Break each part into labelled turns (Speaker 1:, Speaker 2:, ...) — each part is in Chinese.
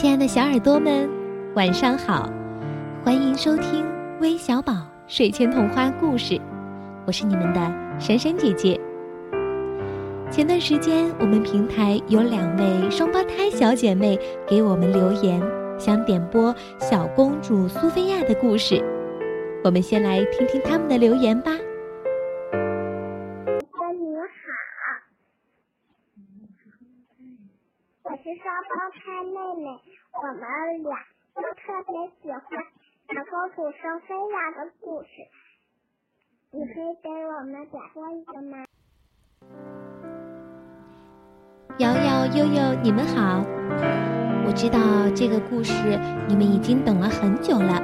Speaker 1: 亲爱的小耳朵们，晚上好！欢迎收听微小宝睡前童话故事，我是你们的珊珊姐姐。前段时间，我们平台有两位双胞胎小姐妹给我们留言，想点播小公主苏菲亚的故事。我们先来听听他们的留言吧。
Speaker 2: 妹妹，我们俩都特别喜欢小公主苏菲亚的故事，你可以给我们讲一个吗？
Speaker 1: 瑶瑶、悠悠，你们好！我知道这个故事你们已经等了很久了，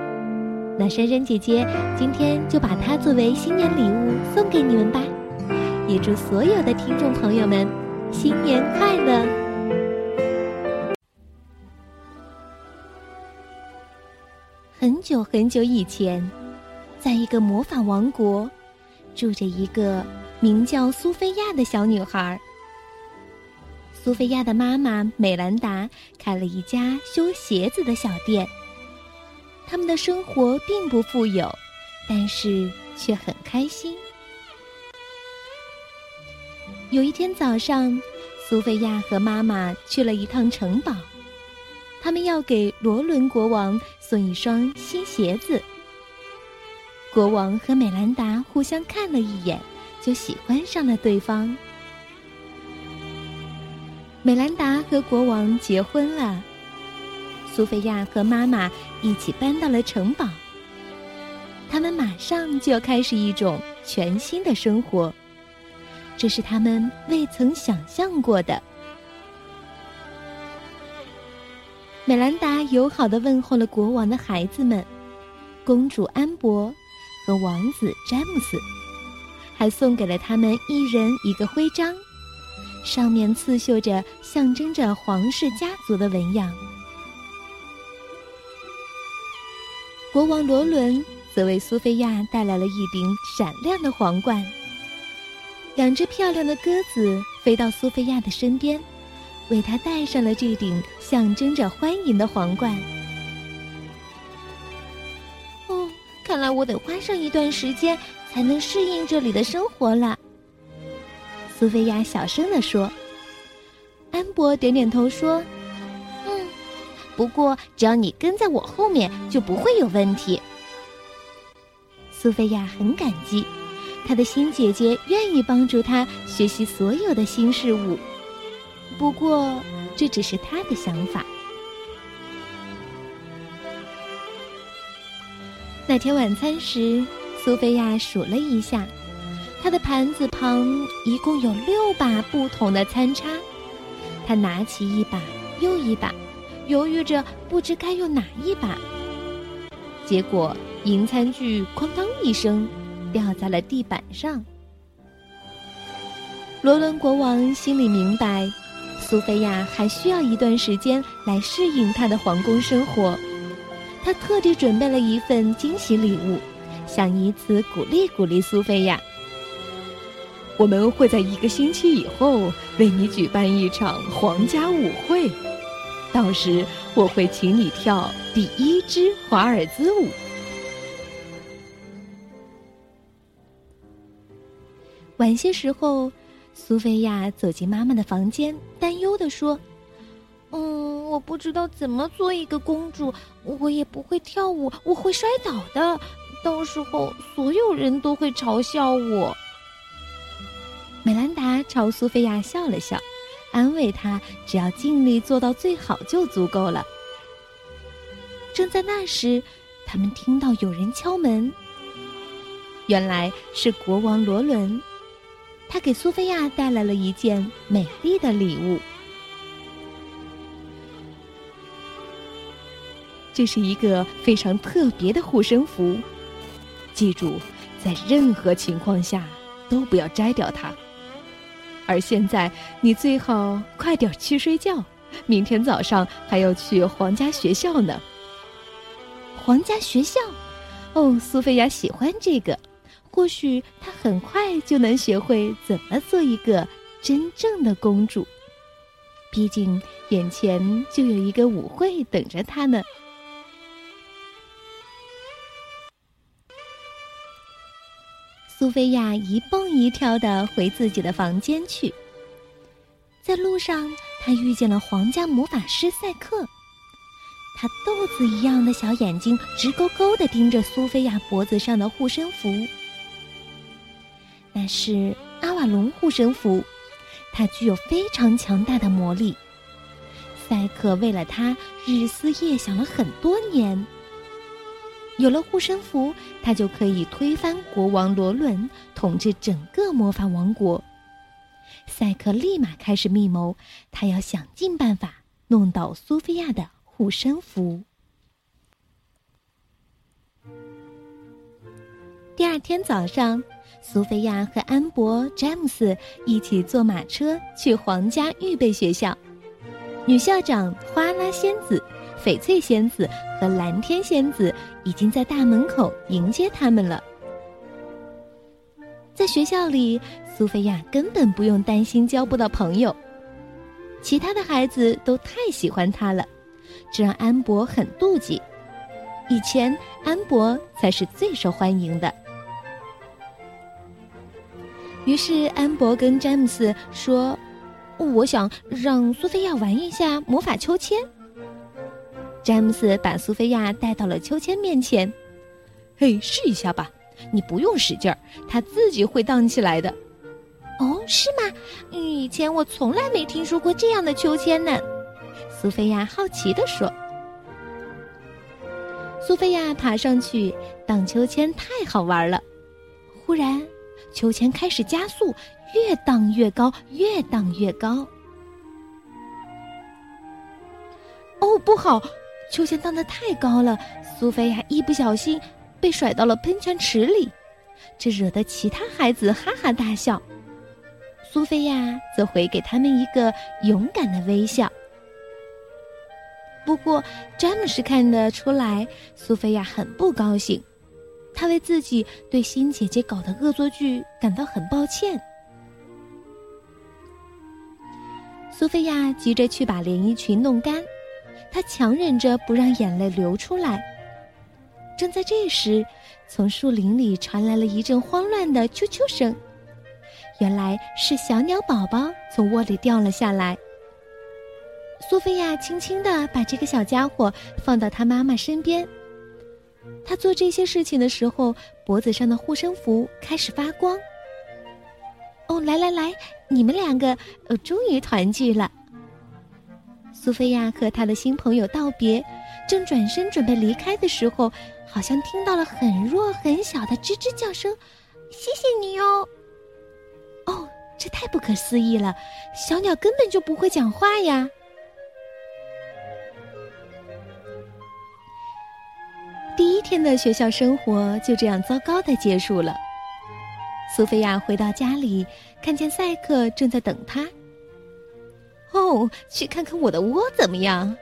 Speaker 1: 那珊珊姐姐今天就把它作为新年礼物送给你们吧，也祝所有的听众朋友们新年快乐！很久很久以前，在一个魔法王国，住着一个名叫苏菲亚的小女孩。苏菲亚的妈妈美兰达开了一家修鞋子的小店。他们的生活并不富有，但是却很开心。有一天早上，苏菲亚和妈妈去了一趟城堡。他们要给罗伦国王送一双新鞋子。国王和美兰达互相看了一眼，就喜欢上了对方。美兰达和国王结婚了，苏菲亚和妈妈一起搬到了城堡。他们马上就要开始一种全新的生活，这是他们未曾想象过的。美兰达友好的问候了国王的孩子们，公主安博和王子詹姆斯，还送给了他们一人一个徽章，上面刺绣着象征着皇室家族的纹样。国王罗伦则为苏菲亚带来了一顶闪亮的皇冠。两只漂亮的鸽子飞到苏菲亚的身边。为他戴上了这顶象征着欢迎的皇冠。哦，看来我得花上一段时间才能适应这里的生活了。苏菲亚小声地说。安博点点头说：“嗯，不过只要你跟在我后面，就不会有问题。”苏菲亚很感激，她的新姐姐愿意帮助她学习所有的新事物。不过，这只是他的想法。那天晚餐时，苏菲亚数了一下，她的盘子旁一共有六把不同的餐叉。她拿起一把又一把，犹豫着不知该用哪一把。结果，银餐具“哐当”一声掉在了地板上。罗伦国王心里明白。苏菲亚还需要一段时间来适应她的皇宫生活，他特地准备了一份惊喜礼物，想以此鼓励鼓励苏菲亚。
Speaker 3: 我们会在一个星期以后为你举办一场皇家舞会，到时我会请你跳第一支华尔兹舞。
Speaker 1: 晚些时候。苏菲亚走进妈妈的房间，担忧地说：“嗯，我不知道怎么做一个公主，我也不会跳舞，我会摔倒的，到时候所有人都会嘲笑我。”美兰达朝苏菲亚笑了笑，安慰她：“只要尽力做到最好就足够了。”正在那时，他们听到有人敲门，原来是国王罗伦。他给苏菲亚带来了一件美丽的礼物，
Speaker 3: 这是一个非常特别的护身符。记住，在任何情况下都不要摘掉它。而现在，你最好快点去睡觉，明天早上还要去皇家学校呢。
Speaker 1: 皇家学校，哦，苏菲亚喜欢这个。或许她很快就能学会怎么做一个真正的公主。毕竟眼前就有一个舞会等着他呢。苏菲亚一蹦一跳的回自己的房间去。在路上，她遇见了皇家魔法师赛克。他豆子一样的小眼睛直勾勾的盯着苏菲亚脖子上的护身符，那是阿瓦隆护身符，它具有非常强大的魔力。赛克为了它日思夜想了很多年。有了护身符，他就可以推翻国王罗伦，统治整个魔法王国。赛克立马开始密谋，他要想尽办法弄到苏菲亚的。护身符。第二天早上，苏菲亚和安博、詹姆斯一起坐马车去皇家预备学校。女校长花拉仙子、翡翠仙子和蓝天仙子已经在大门口迎接他们了。在学校里，苏菲亚根本不用担心交不到朋友，其他的孩子都太喜欢她了。这让安博很妒忌。以前安博才是最受欢迎的。于是安博跟詹姆斯说：“我想让苏菲亚玩一下魔法秋千。”詹姆斯把苏菲亚带到了秋千面前，“嘿，试一下吧，你不用使劲儿，它自己会荡起来的。”“
Speaker 4: 哦，是吗？以前我从来没听说过这样的秋千呢。”
Speaker 1: 苏菲亚好奇地说：“苏菲亚爬上去荡秋千，太好玩了。忽然，秋千开始加速，越荡越高，越荡越高。哦，不好！秋千荡得太高了，苏菲亚一不小心被甩到了喷泉池里，这惹得其他孩子哈哈大笑。苏菲亚则回给他们一个勇敢的微笑。”不过，詹姆斯看得出来，苏菲亚很不高兴。他为自己对新姐姐搞的恶作剧感到很抱歉。苏菲亚急着去把连衣裙弄干，她强忍着不让眼泪流出来。正在这时，从树林里传来了一阵慌乱的啾啾声，原来是小鸟宝宝从窝里掉了下来。苏菲亚轻轻地把这个小家伙放到他妈妈身边。他做这些事情的时候，脖子上的护身符开始发光。哦，来来来，你们两个，呃，终于团聚了。苏菲亚和他的新朋友道别，正转身准备离开的时候，好像听到了很弱很小的吱吱叫声。
Speaker 4: 谢谢你哦。
Speaker 1: 哦，这太不可思议了，小鸟根本就不会讲话呀。第一天的学校生活就这样糟糕的结束了。苏菲亚回到家里，看见赛克正在等她。哦，去看看我的窝怎么样？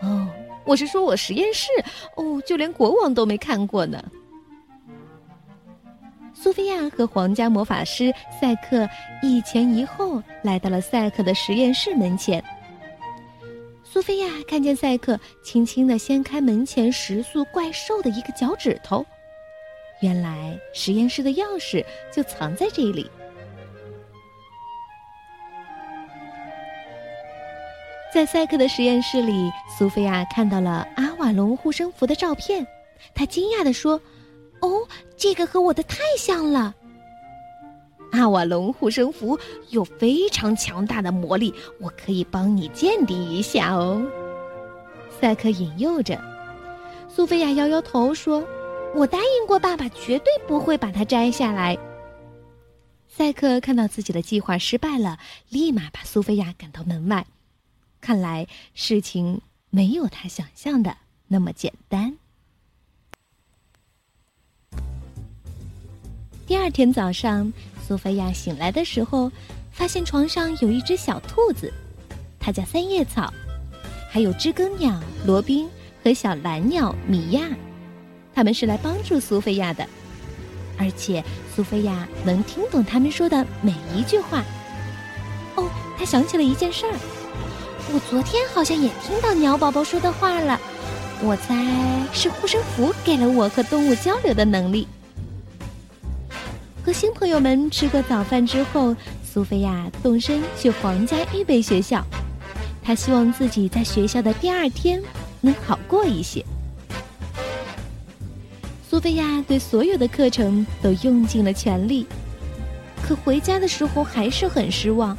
Speaker 1: 哦，我是说我实验室。哦，就连国王都没看过呢。苏菲亚和皇家魔法师赛克一前一后来到了赛克的实验室门前。苏菲亚看见赛克轻轻的掀开门前食宿怪兽的一个脚趾头，原来实验室的钥匙就藏在这里。在赛克的实验室里，苏菲亚看到了阿瓦隆护身符的照片，她惊讶的说：“
Speaker 4: 哦，这个和我的太像了。”
Speaker 1: 纳瓦隆护身符有非常强大的魔力，我可以帮你鉴定一下哦。赛克引诱着，苏菲亚摇摇头说：“
Speaker 4: 我答应过爸爸，绝对不会把它摘下来。”
Speaker 1: 赛克看到自己的计划失败了，立马把苏菲亚赶到门外。看来事情没有他想象的那么简单。第二天早上。苏菲亚醒来的时候，发现床上有一只小兔子，它叫三叶草，还有知更鸟罗宾和小蓝鸟米娅，他们是来帮助苏菲亚的，而且苏菲亚能听懂他们说的每一句话。哦，她想起了一件事儿，我昨天好像也听到鸟宝宝说的话了，我猜是护身符给了我和动物交流的能力。和新朋友们吃过早饭之后，苏菲亚动身去皇家预备学校。她希望自己在学校的第二天能好过一些。苏菲亚对所有的课程都用尽了全力，可回家的时候还是很失望。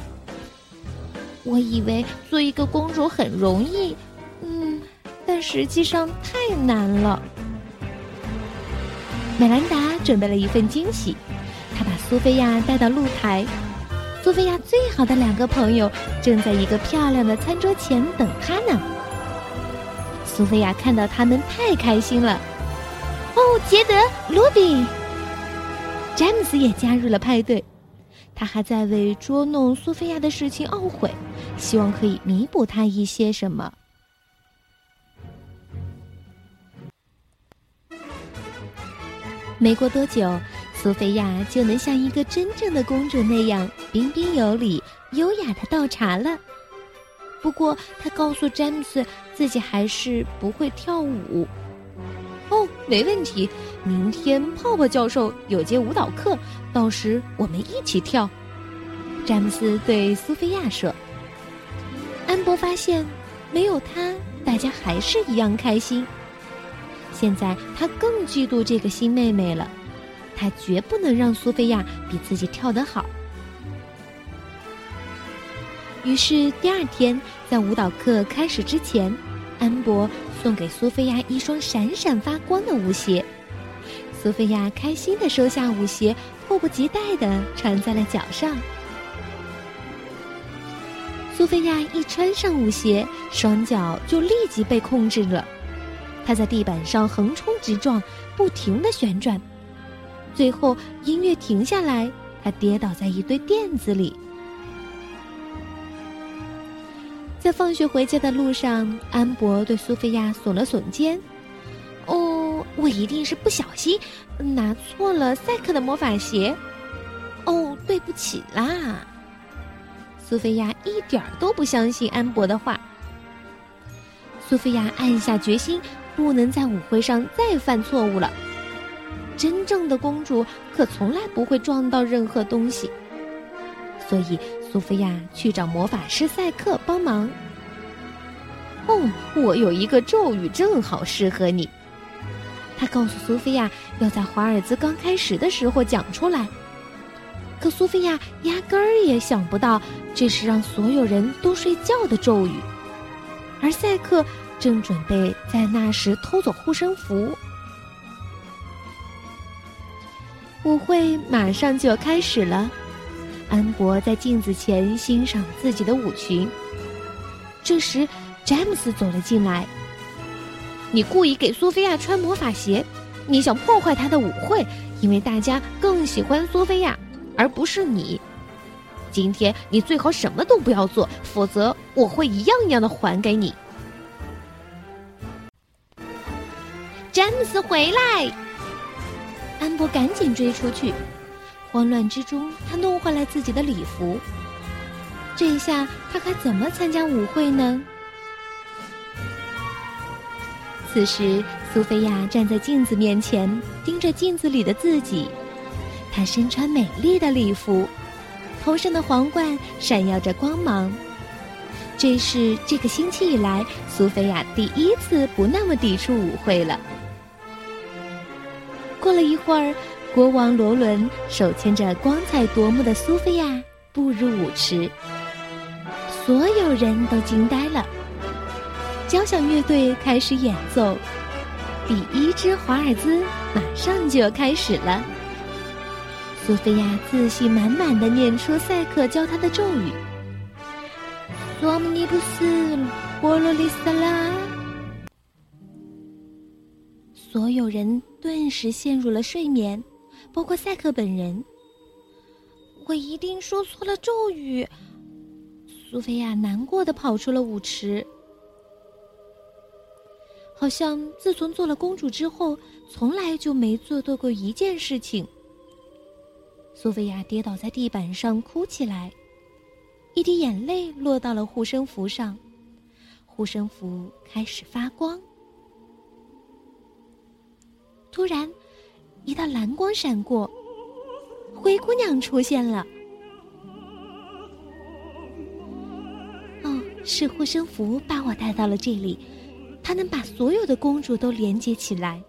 Speaker 1: 我以为做一个公主很容易，嗯，但实际上太难了。美兰达准备了一份惊喜，苏菲亚带到露台。苏菲亚最好的两个朋友正在一个漂亮的餐桌前等她呢。苏菲亚看到他们太开心了。哦，杰德、卢比、詹姆斯也加入了派对。他还在为捉弄苏菲亚的事情懊悔，希望可以弥补他一些什么。没过多久，苏菲亚就能像一个真正的公主那样彬彬有礼、优雅的倒茶了。不过，她告诉詹姆斯自己还是不会跳舞。哦，没问题。明天泡泡教授有节舞蹈课，到时我们一起跳。詹姆斯对苏菲亚说。安博发现，没有他，大家还是一样开心。现在他更嫉妒这个新妹妹了，他绝不能让苏菲亚比自己跳得好。于是第二天，在舞蹈课开始之前，安博。送给苏菲亚一双闪闪发光的舞鞋，苏菲亚开心的收下舞鞋，迫不及待的穿在了脚上。苏菲亚一穿上舞鞋，双脚就立即被控制了，她在地板上横冲直撞，不停的旋转，最后音乐停下来，他跌倒在一堆垫子里。在放学回家的路上，安博对苏菲亚耸了耸肩。“哦，我一定是不小心拿错了赛克的魔法鞋。”“哦，对不起啦。”苏菲亚一点都不相信安博的话。苏菲亚暗下决心，不能在舞会上再犯错误了。真正的公主可从来不会撞到任何东西，所以。苏菲亚去找魔法师赛克帮忙。哦，我有一个咒语正好适合你。他告诉苏菲亚要在华尔兹刚开始的时候讲出来。可苏菲亚压根儿也想不到这是让所有人都睡觉的咒语，而赛克正准备在那时偷走护身符。舞会马上就要开始了。安博在镜子前欣赏自己的舞裙。这时，詹姆斯走了进来。你故意给苏菲亚穿魔法鞋，你想破坏她的舞会，因为大家更喜欢苏菲亚，而不是你。今天你最好什么都不要做，否则我会一样一样的还给你。詹姆斯回来，安博赶紧追出去。慌乱之中，他弄坏了自己的礼服。这一下，他还怎么参加舞会呢？此时，苏菲亚站在镜子面前，盯着镜子里的自己。她身穿美丽的礼服，头上的皇冠闪耀着光芒。这是这个星期以来，苏菲亚第一次不那么抵触舞会了。过了一会儿。国王罗伦手牵着光彩夺目的苏菲亚步入舞池，所有人都惊呆了。交响乐队开始演奏，第一支华尔兹马上就要开始了。苏菲亚自信满满的念出赛克教她的咒语：“罗姆尼布斯，波罗里萨拉。”所有人顿时陷入了睡眠。包括赛克本人，我一定说错了咒语。苏菲亚难过的跑出了舞池，好像自从做了公主之后，从来就没做对过一件事情。苏菲亚跌倒在地板上哭起来，一滴眼泪落到了护身符上，护身符开始发光。突然，一道蓝光闪过，灰姑娘出现了。哦，是护身符把我带到了这里，它能把所有的公主都连接起来。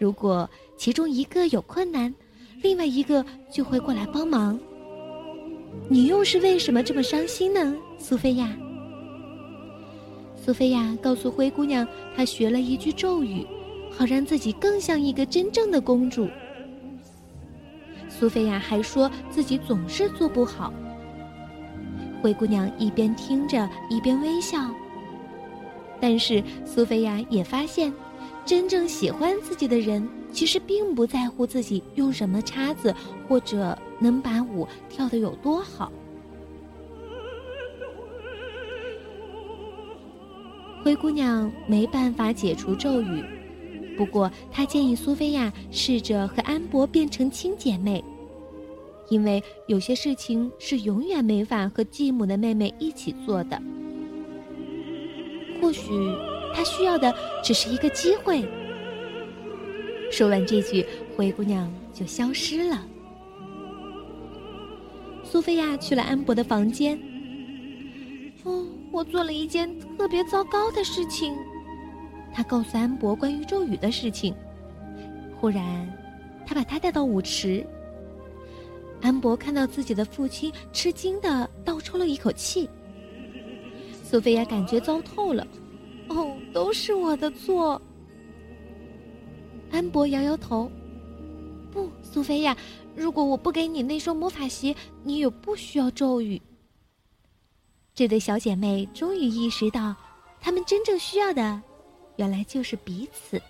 Speaker 1: 如果其中一个有困难，另外一个就会过来帮忙。你又是为什么这么伤心呢，苏菲亚？苏菲亚告诉灰姑娘，她学了一句咒语，好让自己更像一个真正的公主。苏菲亚还说自己总是做不好。灰姑娘一边听着，一边微笑。但是苏菲亚也发现，真正喜欢自己的人。其实并不在乎自己用什么叉子，或者能把舞跳得有多好。灰姑娘没办法解除咒语，不过他建议苏菲亚试着和安博变成亲姐妹，因为有些事情是永远没法和继母的妹妹一起做的。或许她需要的只是一个机会。说完这句，灰姑娘就消失了。苏菲亚去了安博的房间。哦，我做了一件特别糟糕的事情。她告诉安博关于咒语的事情。忽然，她把他带到舞池。安博看到自己的父亲，吃惊的倒抽了一口气。苏菲亚感觉糟透了。哦，都是我的错。安博摇摇头，不，苏菲亚，如果我不给你那双魔法鞋，你也不需要咒语。这对小姐妹终于意识到，她们真正需要的，原来就是彼此。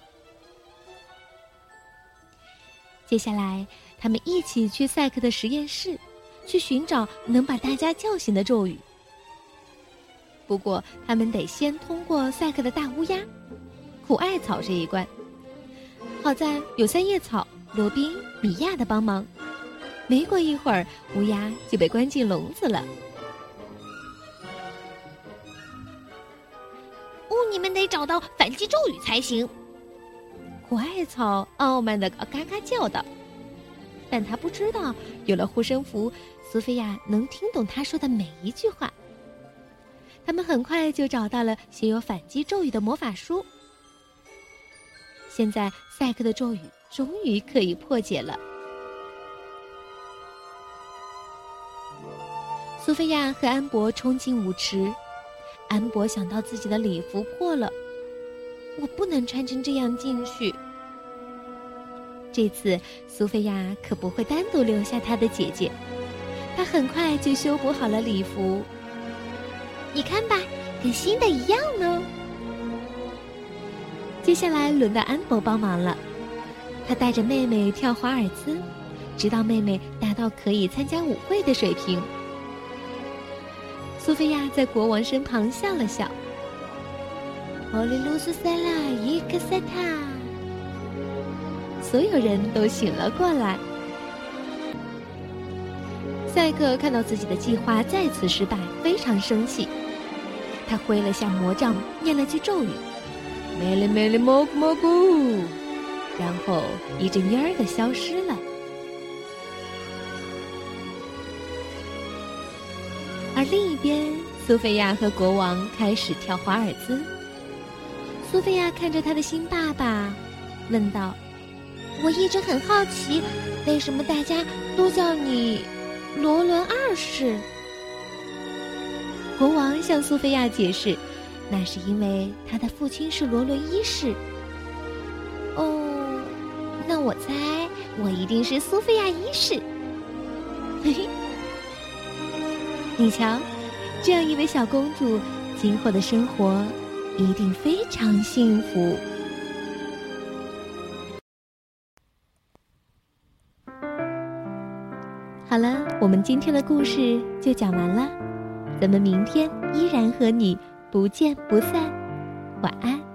Speaker 1: 接下来，他们一起去赛克的实验室，去寻找能把大家叫醒的咒语。不过，他们得先通过赛克的大乌鸦、苦艾草这一关。好在有三叶草、罗宾、米娅的帮忙，没过一会儿，乌鸦就被关进笼子了。
Speaker 5: 找到反击咒语才行。
Speaker 1: 苦艾草傲慢的嘎嘎叫道，但他不知道，有了护身符，苏菲亚能听懂他说的每一句话。他们很快就找到了写有反击咒语的魔法书。现在赛克的咒语终于可以破解了。苏菲亚和安博冲进舞池，安博想到自己的礼服破了，我不能穿成这样进去。这次苏菲亚可不会单独留下她的姐姐，她很快就修补好了礼服。
Speaker 5: 你看吧，跟新的一样呢。
Speaker 1: 接下来轮到安博帮忙了，他带着妹妹跳华尔兹，直到妹妹达到可以参加舞会的水平。苏菲亚在国王身旁笑了笑。奥利卢斯塞拉伊克塞塔，所有人都醒了过来。赛克看到自己的计划再次失败，非常生气，他挥了下魔杖，念了句咒语。美丽美丽蘑菇蘑菇，然后一阵烟儿的消失了。而另一边，苏菲亚和国王开始跳华尔兹。苏菲亚看着她的新爸爸，问道：“
Speaker 5: 我一直很好奇，为什么大家都叫你罗伦二世？”
Speaker 1: 国王向苏菲亚解释。那是因为他的父亲是罗伦一世。
Speaker 5: 哦，那我猜我一定是苏菲亚一世。嘿嘿，
Speaker 1: 你瞧，这样一位小公主，今后的生活一定非常幸福。好了，我们今天的故事就讲完了，咱们明天依然和你。不见不散，晚安。